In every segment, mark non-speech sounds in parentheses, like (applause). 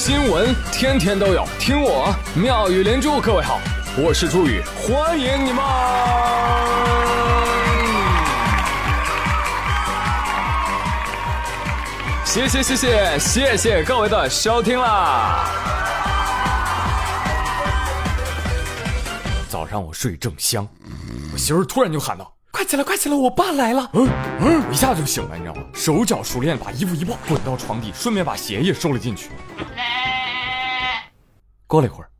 新闻天天都有，听我妙语连珠。各位好，我是朱宇，欢迎你们！谢谢谢谢谢谢各位的收听啦！早上我睡正香，我媳妇突然就喊道。快起来，快起来！我爸来了。嗯嗯，我一下就醒了，你知道吗？手脚熟练，把衣服一抱，滚到床底，顺便把鞋也收了进去。过了一会儿，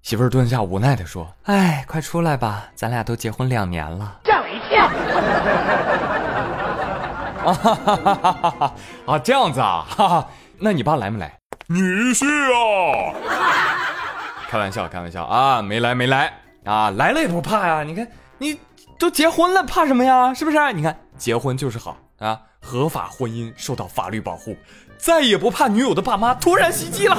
媳妇儿蹲下，无奈的说：“哎，快出来吧，咱俩都结婚两年了。”吓我一跳。啊哈哈哈哈哈！啊，这样子啊，哈哈，那你爸来没来？女婿啊！(laughs) 开玩笑，开玩笑啊，没来，没来啊，来了也不怕呀。你看你。都结婚了，怕什么呀？是不是？你看，结婚就是好啊，合法婚姻受到法律保护，再也不怕女友的爸妈突然袭击了。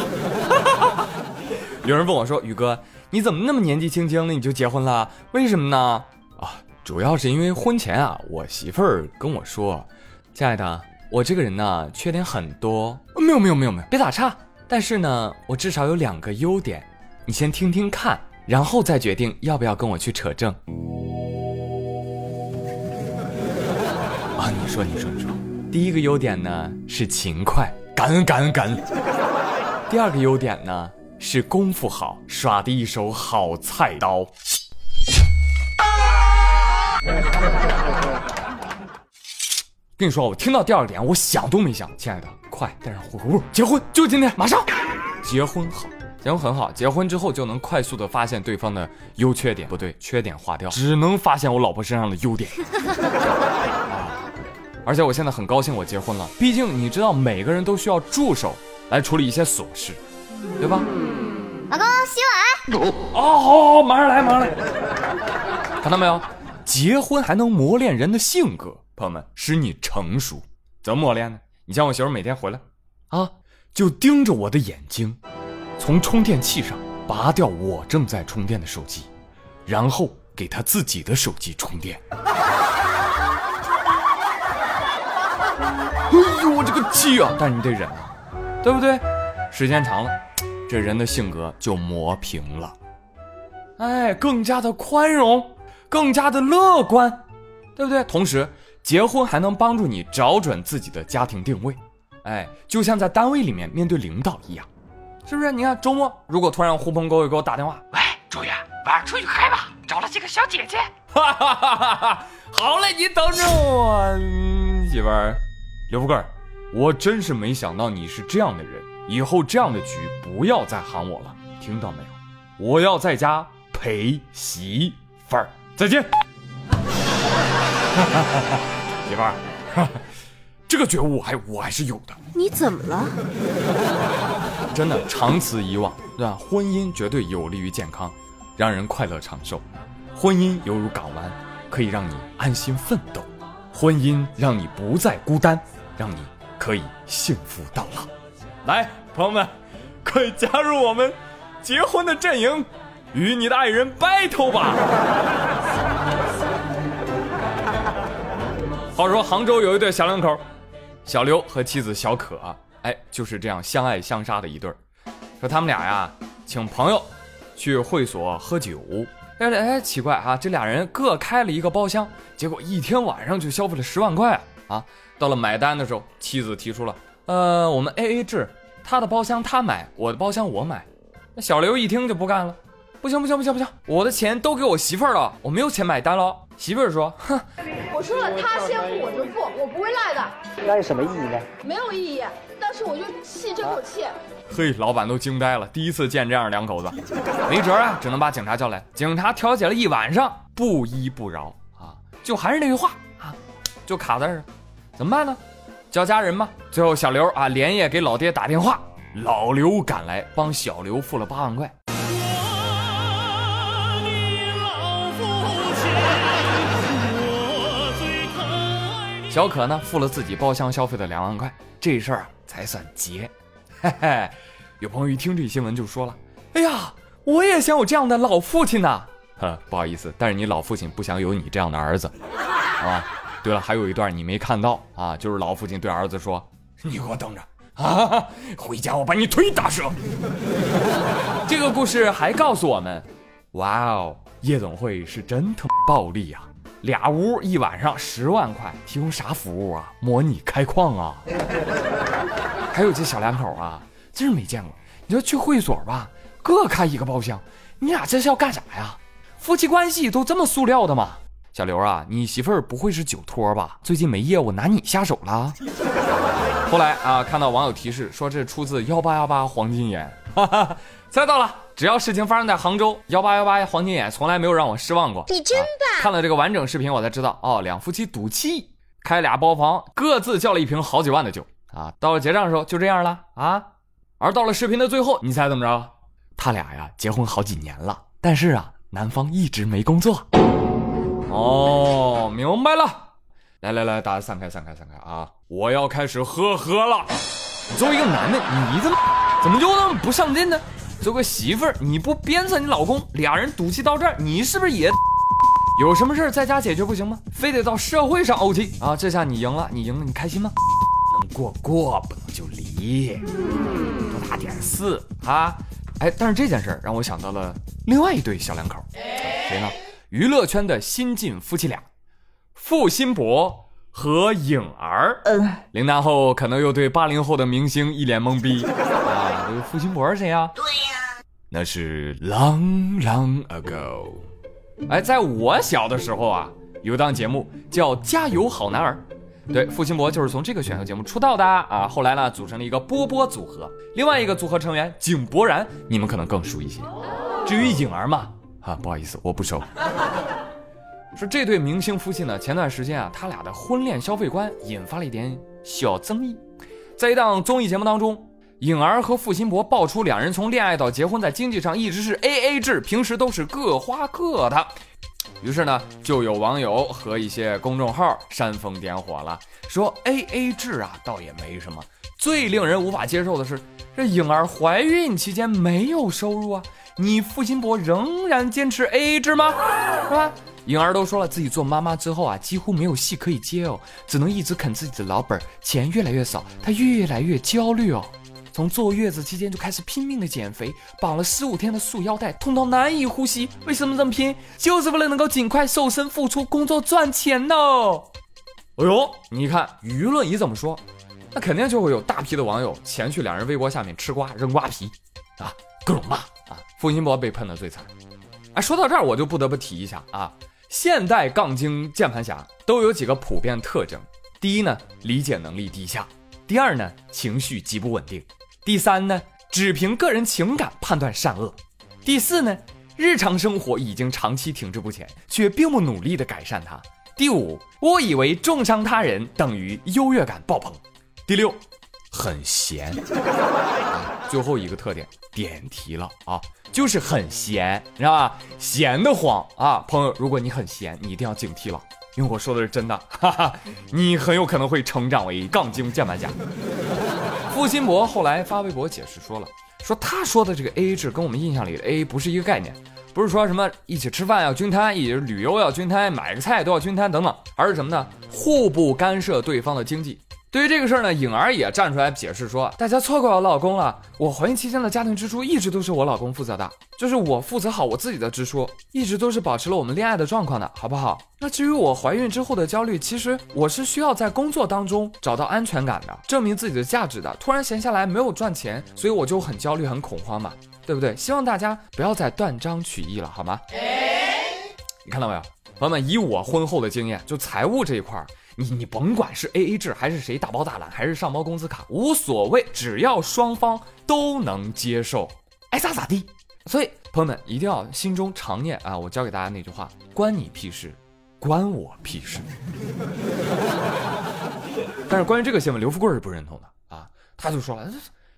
(laughs) 有人问我说：“宇哥，你怎么那么年纪轻轻的你就结婚了？为什么呢？”啊，主要是因为婚前啊，我媳妇儿跟我说：“亲爱的，我这个人呢，缺点很多。”没有没有没有没有，别打岔。但是呢，我至少有两个优点，你先听听看，然后再决定要不要跟我去扯证。啊，你说，你说，你说，第一个优点呢是勤快，感恩，感恩，感恩。第二个优点呢是功夫好，耍的一手好菜刀。(laughs) 跟你说，我听到第二点，我想都没想，亲爱的，快带上户口簿，结婚，就今天，马上。结婚好，结婚很好，结婚之后就能快速的发现对方的优缺点，不对，缺点划掉，只能发现我老婆身上的优点。啊 (laughs) 而且我现在很高兴，我结婚了。毕竟你知道，每个人都需要助手来处理一些琐事，对吧？老公洗碗。哦，好，好，马上来，马上来。看到没有？结婚还能磨练人的性格，朋友们，使你成熟。怎么磨练呢？你像我媳妇每天回来，啊，就盯着我的眼睛，从充电器上拔掉我正在充电的手机，然后给她自己的手机充电。我这个气啊！但是你得忍啊，对不对？时间长了，这人的性格就磨平了，哎，更加的宽容，更加的乐观，对不对？同时，结婚还能帮助你找准自己的家庭定位，哎，就像在单位里面面对领导一样，是不是？你看周末如果突然狐朋狗友给我打电话，喂，周远，晚上出去嗨吧，找了几个小姐姐，哈哈哈哈哈！好嘞，你等着我，媳妇儿。刘富贵，我真是没想到你是这样的人。以后这样的局不要再喊我了，听到没有？我要在家陪媳妇儿。再见，(laughs) 媳妇儿，(laughs) 这个觉悟还我还是有的。你怎么了？真的，长此以往，对吧？婚姻绝对有利于健康，让人快乐长寿。婚姻犹如港湾，可以让你安心奋斗。婚姻让你不再孤单。让你可以幸福到老，来，朋友们，快加入我们结婚的阵营，与你的爱人 battle 吧！(laughs) 话说杭州有一对小两口，小刘和妻子小可，哎，就是这样相爱相杀的一对。说他们俩呀，请朋友去会所喝酒，哎哎，奇怪啊，这俩人各开了一个包厢，结果一天晚上就消费了十万块！到了买单的时候，妻子提出了，呃，我们 A A 制，他的包厢他买，我的包厢我买。那小刘一听就不干了，不行不行不行不行，我的钱都给我媳妇儿了，我没有钱买单了。媳妇儿说，哼，我说了，他先付我就付，我不会赖的。那有什么意义呢？没有意义，但是我就气这口气。嘿，老板都惊呆了，第一次见这样两口子，没辙啊，只能把警察叫来。警察调解了一晚上，不依不饶啊，就还是那句话啊，就卡在这。怎么办呢？叫家人吗？最后小刘啊连夜给老爹打电话，老刘赶来帮小刘付了八万块。小可呢付了自己包厢消费的两万块，这事儿啊才算结。嘿嘿，有朋友一听这新闻就说了：“哎呀，我也想有这样的老父亲呐！”呵，不好意思，但是你老父亲不想有你这样的儿子，好 (laughs) 吧？对了，还有一段你没看到啊，就是老父亲对儿子说：“你给我等着啊！回家我把你腿打折。(laughs) 这个故事还告诉我们，哇哦，夜总会是真他妈暴利啊！俩屋一晚上十万块，提供啥服务啊？模拟开矿啊？(laughs) 还有这小两口啊，真是没见过。你说去会所吧，各开一个包厢，你俩这是要干啥呀？夫妻关系都这么塑料的吗？小刘啊，你媳妇儿不会是酒托吧？最近没业务，拿你下手了？(laughs) 后来啊，看到网友提示说这出自幺八幺八黄金眼，哈哈，猜到了。只要事情发生在杭州，幺八幺八黄金眼从来没有让我失望过。你真棒！看了这个完整视频，我才知道哦，两夫妻赌气开俩包房，各自叫了一瓶好几万的酒啊。到了结账的时候就这样了啊。而到了视频的最后，你猜怎么着？他俩呀结婚好几年了，但是啊，男方一直没工作。哦，明白了。来来来，大家散开散开散开啊！我要开始喝喝了。作为一个男的，你怎么怎么就那么不上进呢？做个媳妇儿，你不鞭策你老公，俩人赌气到这儿，你是不是也 (laughs) 有什么事儿在家解决不行吗？非得到社会上怄气啊？这下你赢了，你赢了，你开心吗？能过过，不能就离，多大点事啊？哎，但是这件事让我想到了另外一对小两口，谁呢？娱乐圈的新晋夫妻俩，付辛博和颖儿。嗯，零零后可能又对八零后的明星一脸懵逼 (laughs) 啊！这个付辛博是谁呀？对呀，那是 long long ago。哎，在我小的时候啊，有档节目叫《加油好男儿》，对，付辛博就是从这个选秀节目出道的啊。后来呢，组成了一个波波组合，另外一个组合成员井柏然，你们可能更熟一些。至于颖儿嘛。啊，不好意思，我不熟。说这对明星夫妻呢，前段时间啊，他俩的婚恋消费观引发了一点小争议。在一档综艺节目当中，颖儿和付辛博爆出两人从恋爱到结婚，在经济上一直是 A A 制，平时都是各花各的。于是呢，就有网友和一些公众号煽风点火了，说 A A 制啊，倒也没什么。最令人无法接受的是，这颖儿怀孕期间没有收入啊。你付辛博仍然坚持 A A 制吗？是吧？颖儿都说了，自己做妈妈之后啊，几乎没有戏可以接哦，只能一直啃自己的老本，钱越来越少，她越来越焦虑哦。从坐月子期间就开始拼命的减肥，绑了十五天的束腰带，痛到难以呼吸。为什么这么拼？就是为了能够尽快瘦身复出，工作赚钱呢。哎呦，你看舆论一怎么说，那肯定就会有大批的网友前去两人微博下面吃瓜扔瓜皮，啊，各种骂。付辛博被喷的最惨，哎，说到这儿我就不得不提一下啊，现代杠精键盘侠都有几个普遍特征：第一呢，理解能力低下；第二呢，情绪极不稳定；第三呢，只凭个人情感判断善恶；第四呢，日常生活已经长期停滞不前，却并不努力的改善它；第五，误以为重伤他人等于优越感爆棚；第六，很闲。(laughs) 最后一个特点点题了啊，就是很闲，你知道吧？闲得慌啊，朋友，如果你很闲，你一定要警惕了，因为我说的是真的，(laughs) 哈哈，你很有可能会成长为杠精键盘侠。付辛博后来发微博解释说了，说他说的这个 A A 制跟我们印象里的 A A 不是一个概念，不是说什么一起吃饭要均摊，一起旅游要均摊，买个菜都要均摊等等，而是什么呢？互不干涉对方的经济。对于这个事儿呢，颖儿也站出来解释说：“大家错怪我老公了，我怀孕期间的家庭支出一直都是我老公负责的，就是我负责好我自己的支出，一直都是保持了我们恋爱的状况的，好不好？那至于我怀孕之后的焦虑，其实我是需要在工作当中找到安全感的，证明自己的价值的。突然闲下来没有赚钱，所以我就很焦虑、很恐慌嘛，对不对？希望大家不要再断章取义了，好吗？你看到没有，朋友们？以我婚后的经验，就财务这一块儿。”你你甭管是 A A 制还是谁大包大揽，还是上包工资卡，无所谓，只要双方都能接受，爱咋咋地。所以朋友们一定要心中常念啊，我教给大家那句话：关你屁事，关我屁事。但是关于这个新闻，刘富贵是不认同的啊，他就说了，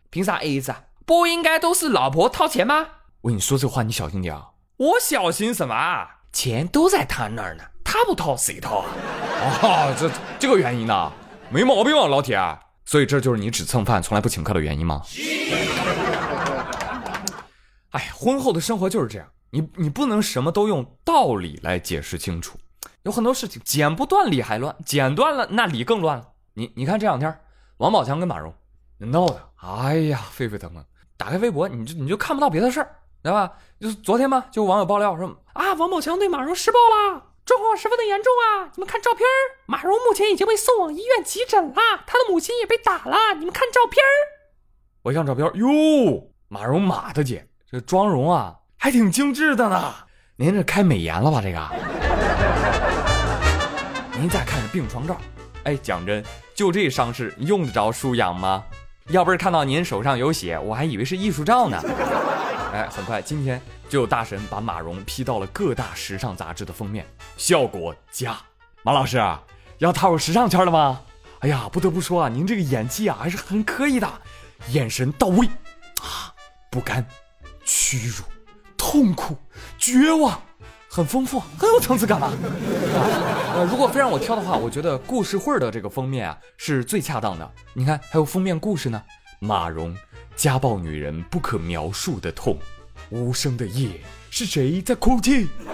凭啥 A A 制啊？不应该都是老婆掏钱吗？我跟你说这话，你小心点啊！我小心什么？钱都在他那儿呢。他不掏谁掏啊？啊，这这个原因呢，没毛病啊，老铁。所以这就是你只蹭饭从来不请客的原因吗？(laughs) 哎，婚后的生活就是这样，你你不能什么都用道理来解释清楚。有很多事情剪不断理还乱，剪断了那理更乱了。你你看这两天，王宝强跟马蓉，闹的，哎呀，沸沸腾腾。打开微博，你就你就看不到别的事儿，对吧？就是昨天嘛，就网友爆料说啊，王宝强对马蓉施暴了，状况十分的严重啊！你们看照片马蓉目前已经被送往医院急诊了，她的母亲也被打了，你们看照片我一看照片哟，马蓉马大姐这妆容啊，还挺精致的呢。您这开美颜了吧？这个。(laughs) 您再看这病床照，哎，讲真，就这伤势用得着输氧吗？要不是看到您手上有血，我还以为是艺术照呢。哎，很快今天就有大神把马蓉 P 到了各大时尚杂志的封面，效果佳。马老师啊，要踏入时尚圈了吗？哎呀，不得不说啊，您这个演技啊还是很可以的，眼神到位啊，不甘、屈辱、痛苦、绝望。很丰富，很有层次感吧？(laughs) 呃，如果非让我挑的话，我觉得故事会的这个封面啊是最恰当的。你看，还有封面故事呢。马蓉家暴女人不可描述的痛，无声的夜是谁在哭泣？(laughs)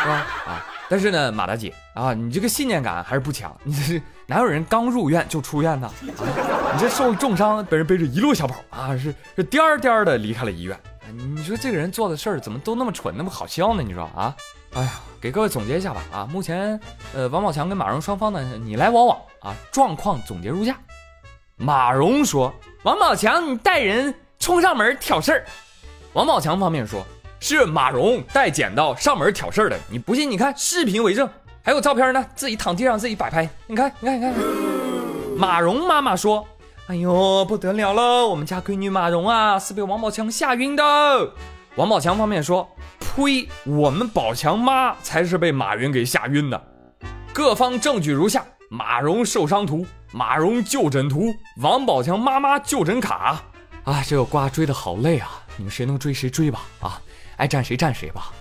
啊啊！但是呢，马大姐啊，你这个信念感还是不强。你这是哪有人刚入院就出院呢？啊，你这受重伤被人背着一路小跑啊，是是颠颠的离开了医院。你说这个人做的事儿怎么都那么蠢，那么好笑呢？你说啊？哎呀，给各位总结一下吧啊！目前，呃，王宝强跟马蓉双方呢你来我往啊，状况总结如下：马蓉说，王宝强你带人冲上门挑事儿；王宝强方面说，是马蓉带剪刀上门挑事儿的。你不信？你看视频为证，还有照片呢，自己躺地上自己摆拍。你看，你看，你看。马蓉妈妈说，哎呦不得了了，我们家闺女马蓉啊是被王宝强吓晕的。王宝强方面说。呸！我们宝强妈才是被马云给吓晕的。各方证据如下：马蓉受伤图、马蓉就诊图、王宝强妈妈就诊卡。啊，这个瓜追的好累啊！你们谁能追谁追吧！啊，爱站谁站谁吧。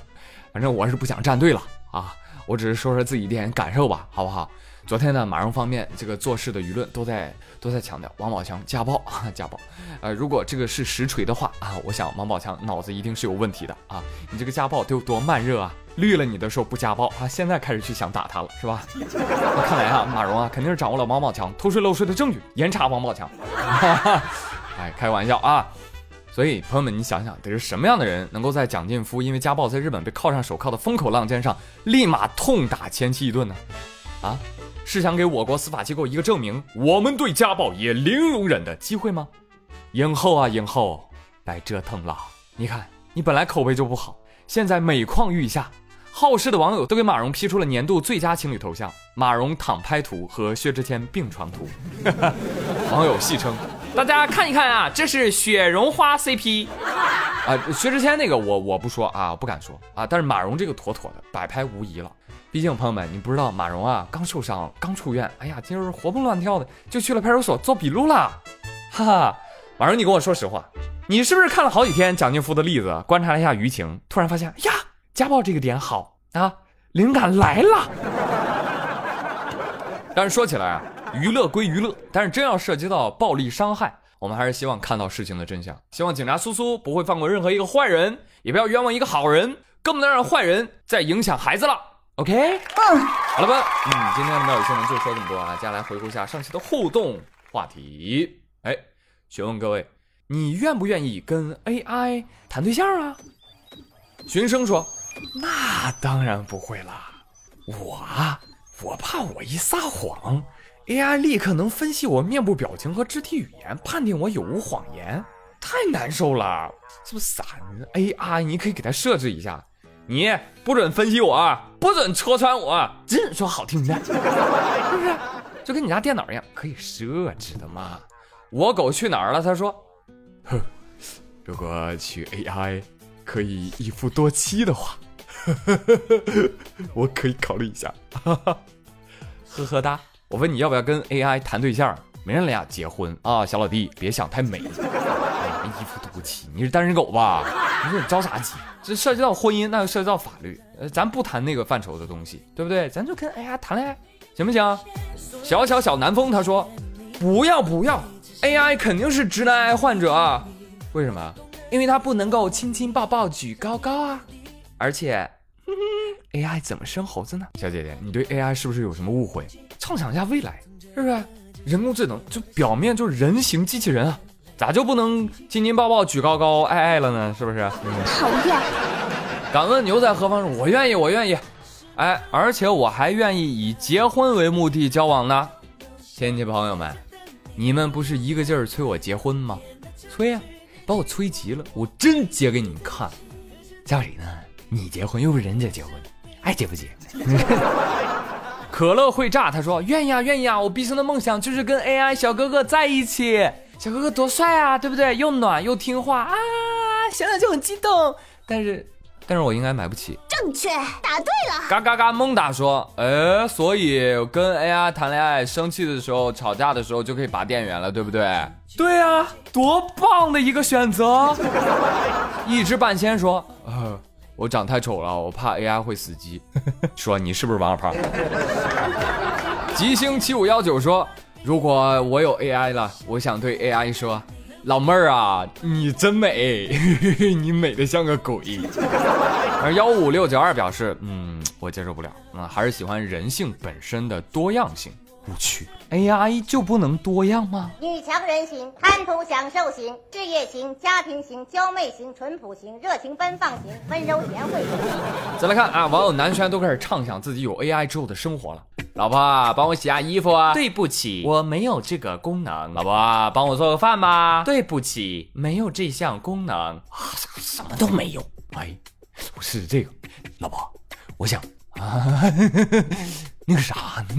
反正我是不想站队了啊，我只是说说自己一点感受吧，好不好？昨天呢，马蓉方面这个做事的舆论都在都在强调王宝强家暴啊家暴，呃，如果这个是实锤的话啊，我想王宝强脑子一定是有问题的啊！你这个家暴得有多慢热啊？绿了你的时候不家暴啊，现在开始去想打他了是吧？(laughs) 那看来啊，马蓉啊肯定是掌握了王宝强偷税漏税的证据，严查王宝强。(laughs) 哎，开玩笑啊！所以朋友们，你想想得是什么样的人能够在蒋劲夫因为家暴在日本被铐上手铐的风口浪尖上，立马痛打前妻一顿呢？啊？是想给我国司法机构一个证明，我们对家暴也零容忍的机会吗？影后啊，影后，白折腾了。你看，你本来口碑就不好，现在每况愈下。好事的网友都给马蓉 P 出了年度最佳情侣头像：马蓉躺拍图和薛之谦病床图。(laughs) 网友戏称：“大家看一看啊，这是雪绒花 CP。”啊，薛之谦那个我我不说啊，不敢说啊，但是马蓉这个妥妥的摆拍无疑了。毕竟，朋友们，你不知道马蓉啊，刚受伤，刚出院，哎呀，今儿活蹦乱跳的，就去了派出所做笔录了，哈哈。马蓉，你跟我说实话，你是不是看了好几天蒋劲夫的例子，观察了一下舆情，突然发现，呀，家暴这个点好啊，灵感来了。(laughs) 但是说起来啊，娱乐归娱乐，但是真要涉及到暴力伤害，我们还是希望看到事情的真相，希望警察苏苏不会放过任何一个坏人，也不要冤枉一个好人，更不能让坏人再影响孩子了。OK，嗯，好了吧，嗯，今天的妙语新闻就说这么多啊，接下来回顾一下上期的互动话题。哎，询问各位，你愿不愿意跟 AI 谈对象啊？寻声说，那当然不会啦，我，我怕我一撒谎，AI 立刻能分析我面部表情和肢体语言，判定我有无谎言，太难受了。这不傻？AI 你可以给它设置一下。你不准分析我，不准戳穿我，只准说好听的，是不是？就跟你家电脑一样，可以设置的嘛。我狗去哪儿了？他说，哼，如果去 AI 可以一夫多妻的话，(laughs) 我可以考虑一下。(laughs) 呵呵哒。我问你要不要跟 AI 谈对象？没人俩结婚啊，小老弟，别想太美。(laughs) 一夫多妻，你是单身狗吧？你说你着啥急？这涉及到婚姻，那就涉及到法律。呃，咱不谈那个范畴的东西，对不对？咱就跟 AI 谈恋爱，行不行？小小小南风他说，不要不要，AI 肯定是直男癌患者。为什么？因为它不能够亲亲抱抱举高高啊。而且，(laughs) AI 怎么生猴子呢？小姐姐，你对 AI 是不是有什么误会？畅想一下未来，是不是？人工智能就表面就是人形机器人啊。咋就不能亲亲抱抱举高高爱爱了呢？是不是？讨厌，敢问牛在何方？我愿意，我愿意。哎，而且我还愿意以结婚为目的交往呢。亲戚朋友们，你们不是一个劲儿催我结婚吗？催呀、把我催急了，我真结给你们看。叫谁呢？你结婚又不是人家结婚，爱结不结？(laughs) 可乐会炸，他说愿意啊，愿意啊！我毕生的梦想就是跟 AI 小哥哥在一起。小哥哥多帅啊，对不对？又暖又听话啊，想想就很激动。但是，但是我应该买不起。正确，答对了。嘎嘎嘎！蒙打说，哎，所以跟 AI 谈恋爱，生气的时候、吵架的时候就可以拔电源了，对不对？对啊，多棒的一个选择！(laughs) 一只半仙说，呃，我长太丑了，我怕 AI 会死机。(laughs) 说你是不是王二胖？(laughs) 吉星七五幺九说，如果我有 AI 了，我想对 AI 说，老妹儿啊，你真美，(laughs) 你美的像个鬼。而幺五六九二表示，嗯，我接受不了，嗯，还是喜欢人性本身的多样性。无趣，AI 就不能多样吗？女强人型、贪图享受型、事业型、家庭型、娇媚型、淳朴型、热情奔放型、温柔贤惠型。再来看啊，网友南轩都开始畅想自己有 AI 之后的生活了。老婆啊，帮我洗下衣服啊！对不起，我没有这个功能。老婆啊，帮我做个饭吧！对不起，没有这项功能。啊，什么都没有。哎，我试试这个。老婆，我想啊，(laughs) 那个啥，(laughs)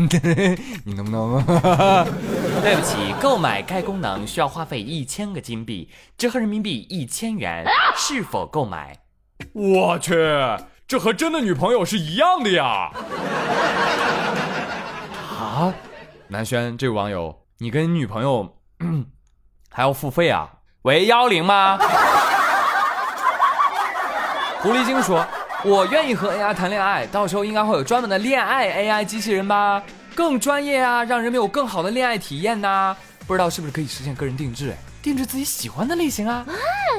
你能不能？(laughs) 对不起，购买该功能需要花费一千个金币，折合人民币一千元，是否购买？我去，这和真的女朋友是一样的呀！啊，南轩，这位网友，你跟女朋友嗯 (clears throat) 还要付费啊？喂，幺零吗？狐狸精说：“我愿意和 AI 谈恋爱，到时候应该会有专门的恋爱 AI 机器人吧，更专业啊，让人们有更好的恋爱体验呐、不知道是不是可以实现个人定制？哎，定制自己喜欢的类型啊。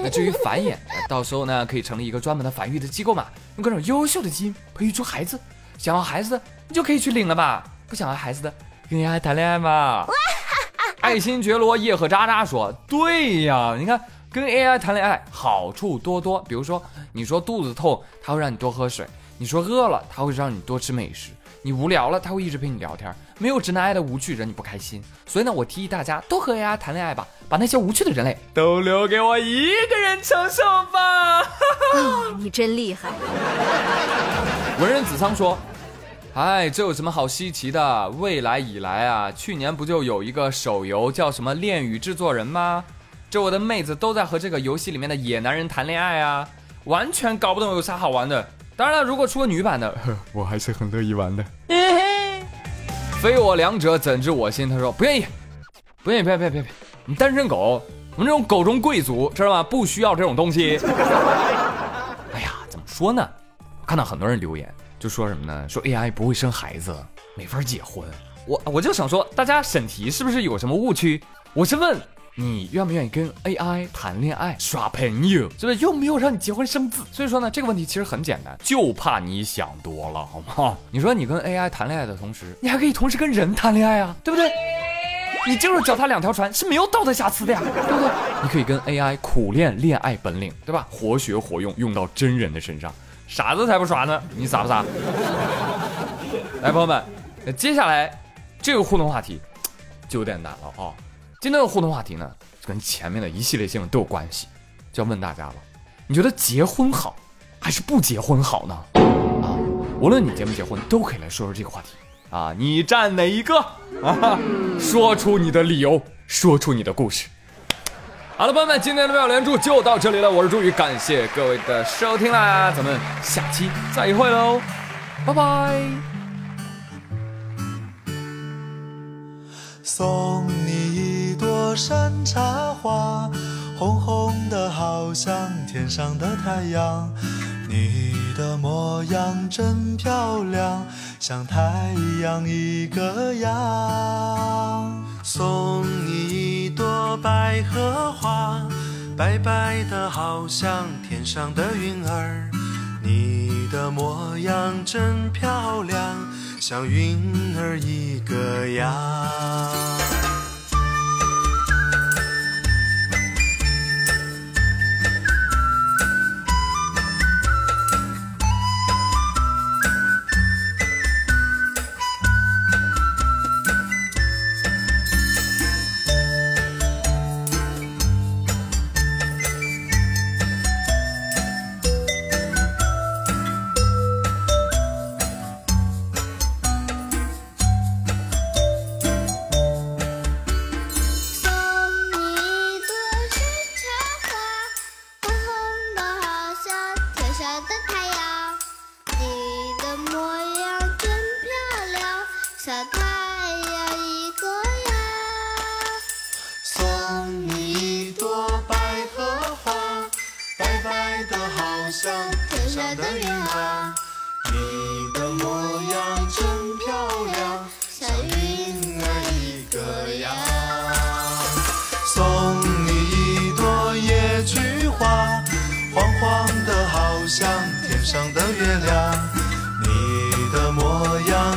那至于繁衍，到时候呢可以成立一个专门的繁育的机构嘛，用各种优秀的基因培育出孩子。想要孩子你就可以去领了吧，不想要孩子的跟 AI 谈恋爱嘛。(laughs) 爱新觉罗叶赫渣渣说：“对呀，你看跟 AI 谈恋爱好处多多，比如说你说肚子痛，它会让你多喝水；你说饿了，它会让你多吃美食；你无聊了，它会一直陪你聊天。没有直男癌的无趣惹你不开心，所以呢，我提议大家都和 AI 谈恋爱吧，把那些无趣的人类都留给我一个人承受吧。(laughs) ”你真厉害。文人子桑说：“哎，这有什么好稀奇的？未来以来啊，去年不就有一个手游叫什么《恋与制作人》吗？这我的妹子都在和这个游戏里面的野男人谈恋爱啊，完全搞不懂有啥好玩的。当然了，如果出个女版的，(laughs) 我还是很乐意玩的。非我两者，怎知我心？他说不愿意，不愿意，别别别别，你单身狗，我们这种狗中贵族，知道吗？不需要这种东西。(laughs) 哎呀，怎么说呢？看到很多人留言，就说什么呢？说 AI 不会生孩子，没法结婚。我我就想说，大家审题是不是有什么误区？我是问你愿不愿意跟 AI 谈恋爱、耍朋友，是不是又没有让你结婚生子？所以说呢，这个问题其实很简单，就怕你想多了，好吗？你说你跟 AI 谈恋爱的同时，你还可以同时跟人谈恋爱啊，对不对？你就是脚踏两条船是没有道德瑕疵的呀，对不对？你可以跟 AI 苦练恋爱本领，对吧？活学活用，用到真人的身上，傻子才不耍呢！你傻不傻？来，朋友们，那接下来这个互动话题就有点难了啊、今天的互动话题呢，跟前面的一系列新闻都有关系，就要问大家了：你觉得结婚好还是不结婚好呢？啊，无论你结不结婚，都可以来说说这个话题啊。你站哪一个啊？说出你的理由，说出你的故事。好了，朋友们，今天的妙连珠就到这里了，我是朱宇，感谢各位的收听啦，咱们下期再会喽，拜拜。送你一朵山茶花，红红的好像天上的太阳。你的模样真漂亮，像太阳一个样。送你一朵百合花，白白的好像天上的云儿。你的模样真漂亮，像云儿一个样。